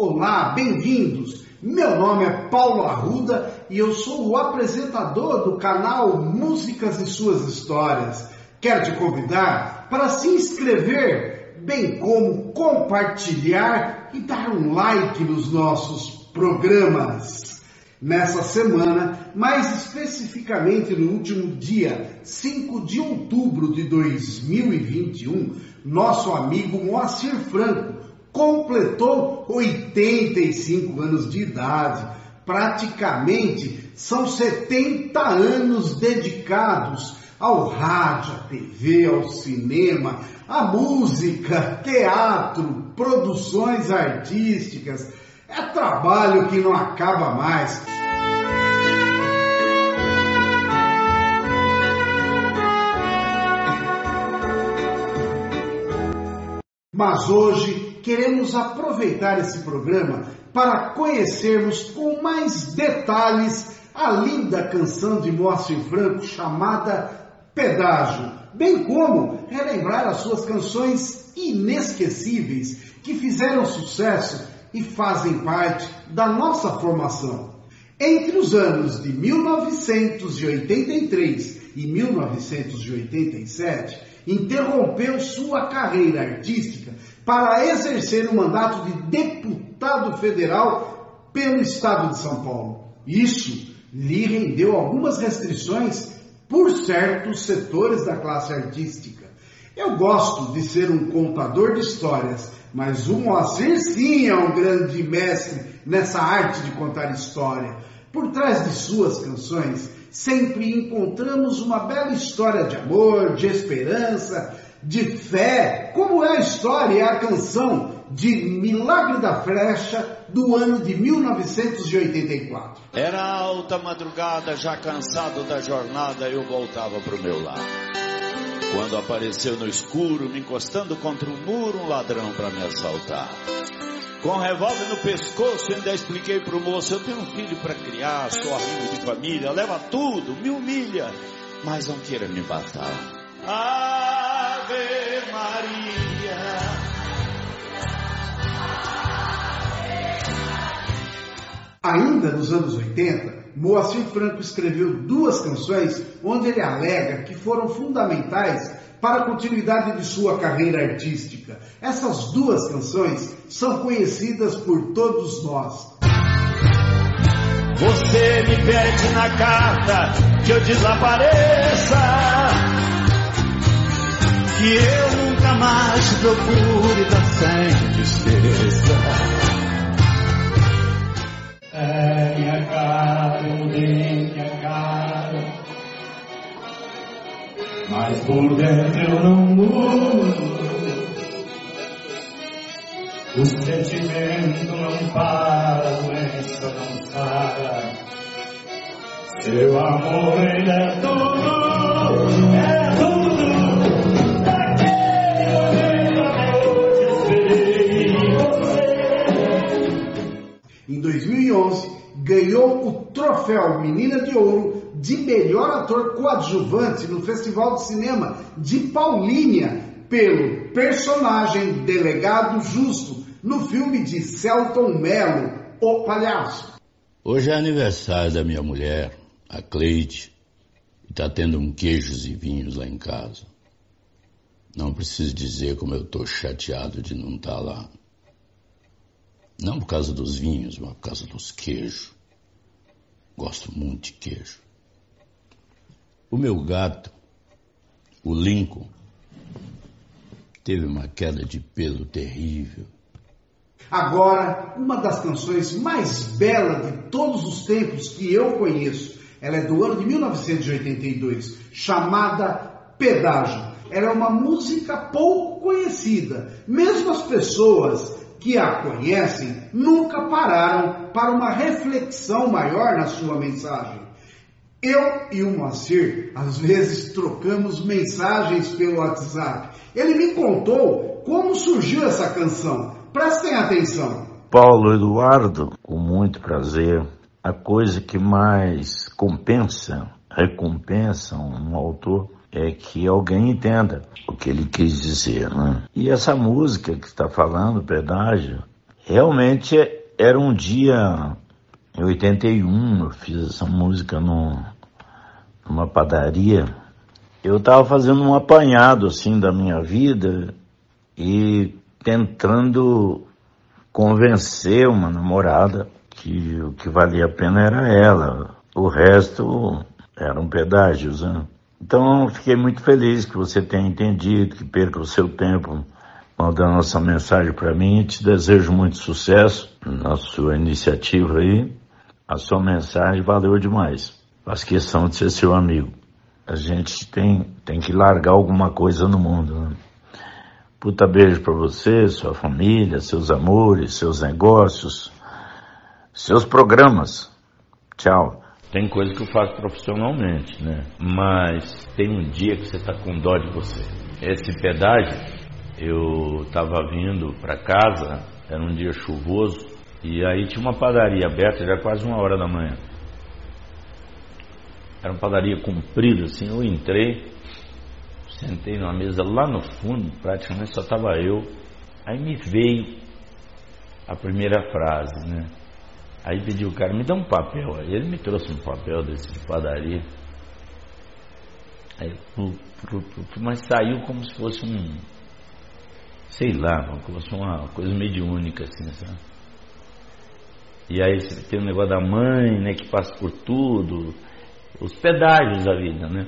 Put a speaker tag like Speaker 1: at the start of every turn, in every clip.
Speaker 1: Olá, bem-vindos! Meu nome é Paulo Arruda e eu sou o apresentador do canal Músicas e Suas Histórias. Quero te convidar para se inscrever, bem como compartilhar e dar um like nos nossos programas. Nessa semana, mais especificamente no último dia 5 de outubro de 2021, nosso amigo Moacir Franco completou 85 anos de idade. Praticamente são 70 anos dedicados ao rádio, à TV, ao cinema, à música, teatro, produções artísticas. É trabalho que não acaba mais. Mas hoje queremos aproveitar esse programa para conhecermos com mais detalhes a linda canção de Moacir Franco chamada Pedágio, bem como relembrar as suas canções inesquecíveis que fizeram sucesso e fazem parte da nossa formação. Entre os anos de 1983 e 1987, interrompeu sua carreira artística para exercer o mandato de deputado federal pelo estado de São Paulo. Isso lhe rendeu algumas restrições por certos setores da classe artística. Eu gosto de ser um contador de histórias, mas o Moacir sim é um grande mestre nessa arte de contar história. Por trás de suas canções, sempre encontramos uma bela história de amor, de esperança, de fé, como é a história e a canção de Milagre da Flecha do ano de 1984.
Speaker 2: Era alta madrugada, já cansado da jornada, eu voltava para o meu lar. Quando apareceu no escuro, me encostando contra um muro, um ladrão para me assaltar. Com revólver no pescoço, ainda expliquei para o moço: eu tenho um filho para criar, sou amigo de família, leva tudo, me humilha, mas não queira me matar. Ave Maria.
Speaker 1: Ainda nos anos 80, Moacir Franco escreveu duas canções onde ele alega que foram fundamentais para a continuidade de sua carreira artística. Essas duas canções são conhecidas por todos nós.
Speaker 2: Você me pede na carta que eu desapareça que eu nunca mais procure dar sem tristeza. Por dentro eu não mudo. O sentimento não para, a doença não para. Seu amor ele é tudo, é tudo.
Speaker 1: Em 2011, ganhou o troféu Menina de Ouro de melhor ator coadjuvante no Festival de Cinema de Paulínia pelo personagem Delegado Justo no filme de Celton Mello, O Palhaço.
Speaker 3: Hoje é aniversário da minha mulher, a Cleide, e está tendo um queijos e vinhos lá em casa. Não preciso dizer como eu estou chateado de não estar tá lá. Não por causa dos vinhos, mas por causa dos queijos. Gosto muito de queijo. O meu gato, o Lincoln, teve uma queda de pelo terrível.
Speaker 1: Agora, uma das canções mais belas de todos os tempos que eu conheço. Ela é do ano de 1982, chamada Pedágio. Ela é uma música pouco conhecida. Mesmo as pessoas que a conhecem nunca pararam para uma reflexão maior na sua mensagem. Eu e o Moacir, às vezes, trocamos mensagens pelo WhatsApp. Ele me contou como surgiu essa canção. Prestem atenção.
Speaker 4: Paulo Eduardo, com muito prazer, a coisa que mais compensa, recompensa um autor é que alguém entenda o que ele quis dizer. Né? E essa música que está falando, pedágio, Realmente era um dia em 81, eu fiz essa música numa padaria. Eu estava fazendo um apanhado assim da minha vida e tentando convencer uma namorada que o que valia a pena era ela. O resto eram pedágios, né? Então fiquei muito feliz que você tenha entendido, que perca o seu tempo mandando essa mensagem para mim. Te desejo muito sucesso na sua iniciativa aí. A sua mensagem valeu demais. Faço questão de ser seu amigo. A gente tem, tem que largar alguma coisa no mundo. Né? Puta beijo para você, sua família, seus amores, seus negócios, seus programas. Tchau. Tem coisa que eu faço profissionalmente, né? Mas tem um dia que você tá com dó de você. Esse pedágio, eu tava vindo para casa, era um dia chuvoso, e aí tinha uma padaria aberta, já quase uma hora da manhã. Era uma padaria comprida, assim, eu entrei, sentei numa mesa lá no fundo, praticamente só tava eu. Aí me veio a primeira frase, né? Aí pedi o cara, me dá um papel. Aí ele me trouxe um papel desse de padaria. Aí, mas saiu como se fosse um, sei lá, como se fosse uma coisa mediúnica, assim, sabe? E aí tem o negócio da mãe, né, que passa por tudo, os pedágios da vida, né?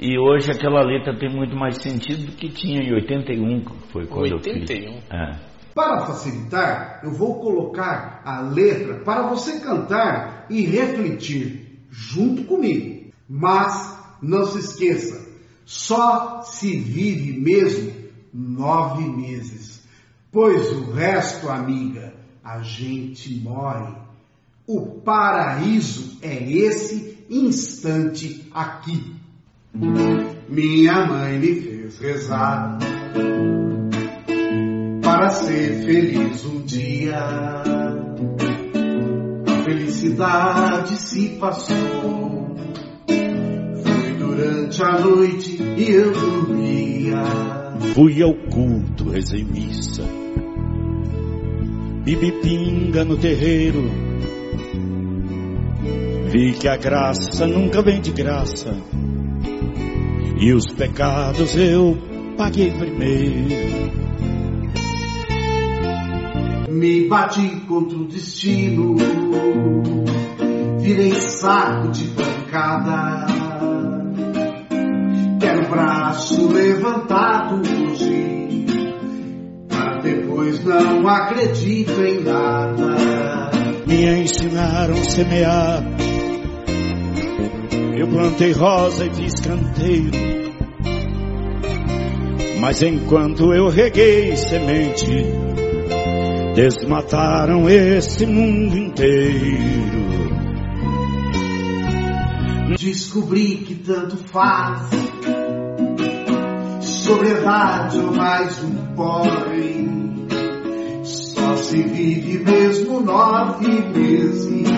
Speaker 4: E hoje aquela letra tem muito mais sentido do que tinha em 81, que foi quando 81. eu fiz. É.
Speaker 1: Para facilitar, eu vou colocar a letra para você cantar e refletir junto comigo. Mas não se esqueça, só se vive mesmo nove meses, pois o resto, amiga, a gente morre. O paraíso é esse instante aqui. Minha mãe me fez rezar para ser feliz um dia. A felicidade se passou. Foi durante a noite e eu dormia.
Speaker 2: Fui ao culto, rezei missa. Bibi pinga no terreiro. Vi que a graça nunca vem de graça. E os pecados eu paguei primeiro
Speaker 1: me bati contra o destino, virei saco de pancada. Quero braço levantado hoje, depois não acredito em nada.
Speaker 2: Me ensinaram a semear, eu plantei rosa e fiz canteiro. Mas enquanto eu reguei semente, desmataram esse mundo inteiro.
Speaker 1: Descobri que tanto faz sobriedade ou mais um porém. Se vive mesmo nove meses,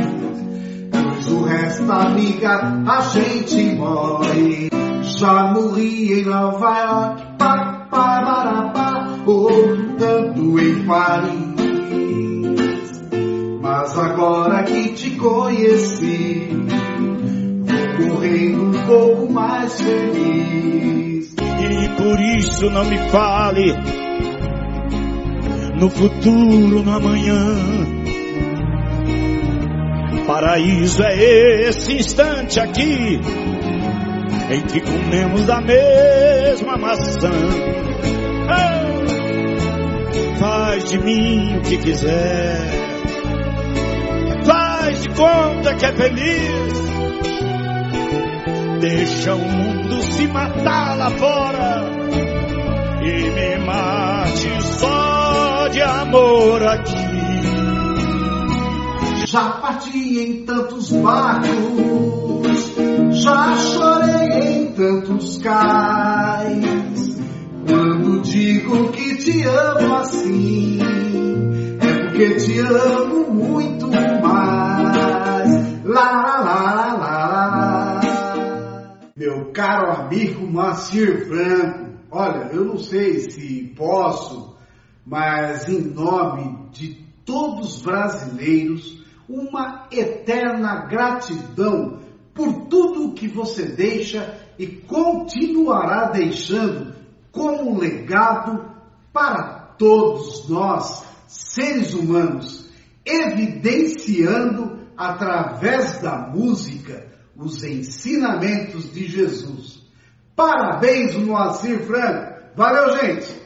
Speaker 1: pois o resto, amiga, a gente morre. Já morri em Nova York, pá, pá, pá, outro tanto em Paris. Mas agora que te conheci, vou correndo um pouco mais feliz.
Speaker 2: E por isso não me fale no futuro, no amanhã. Paraíso é esse instante aqui em que comemos da mesma maçã. Faz de mim o que quiser faz de conta que é feliz. Deixa o mundo se matar lá fora e me mate só de amor aqui.
Speaker 1: Já parti em tantos barcos, já chorei em tantos cais. Quando digo que te amo assim, é porque te amo muito mais. Lá, lá, lá, lá, Meu caro amigo Macir Franco, olha, eu não sei se posso, mas em nome de todos brasileiros uma eterna gratidão por tudo que você deixa e continuará deixando como legado para todos nós, seres humanos, evidenciando através da música os ensinamentos de Jesus. Parabéns, Moacir Franco! Valeu, gente!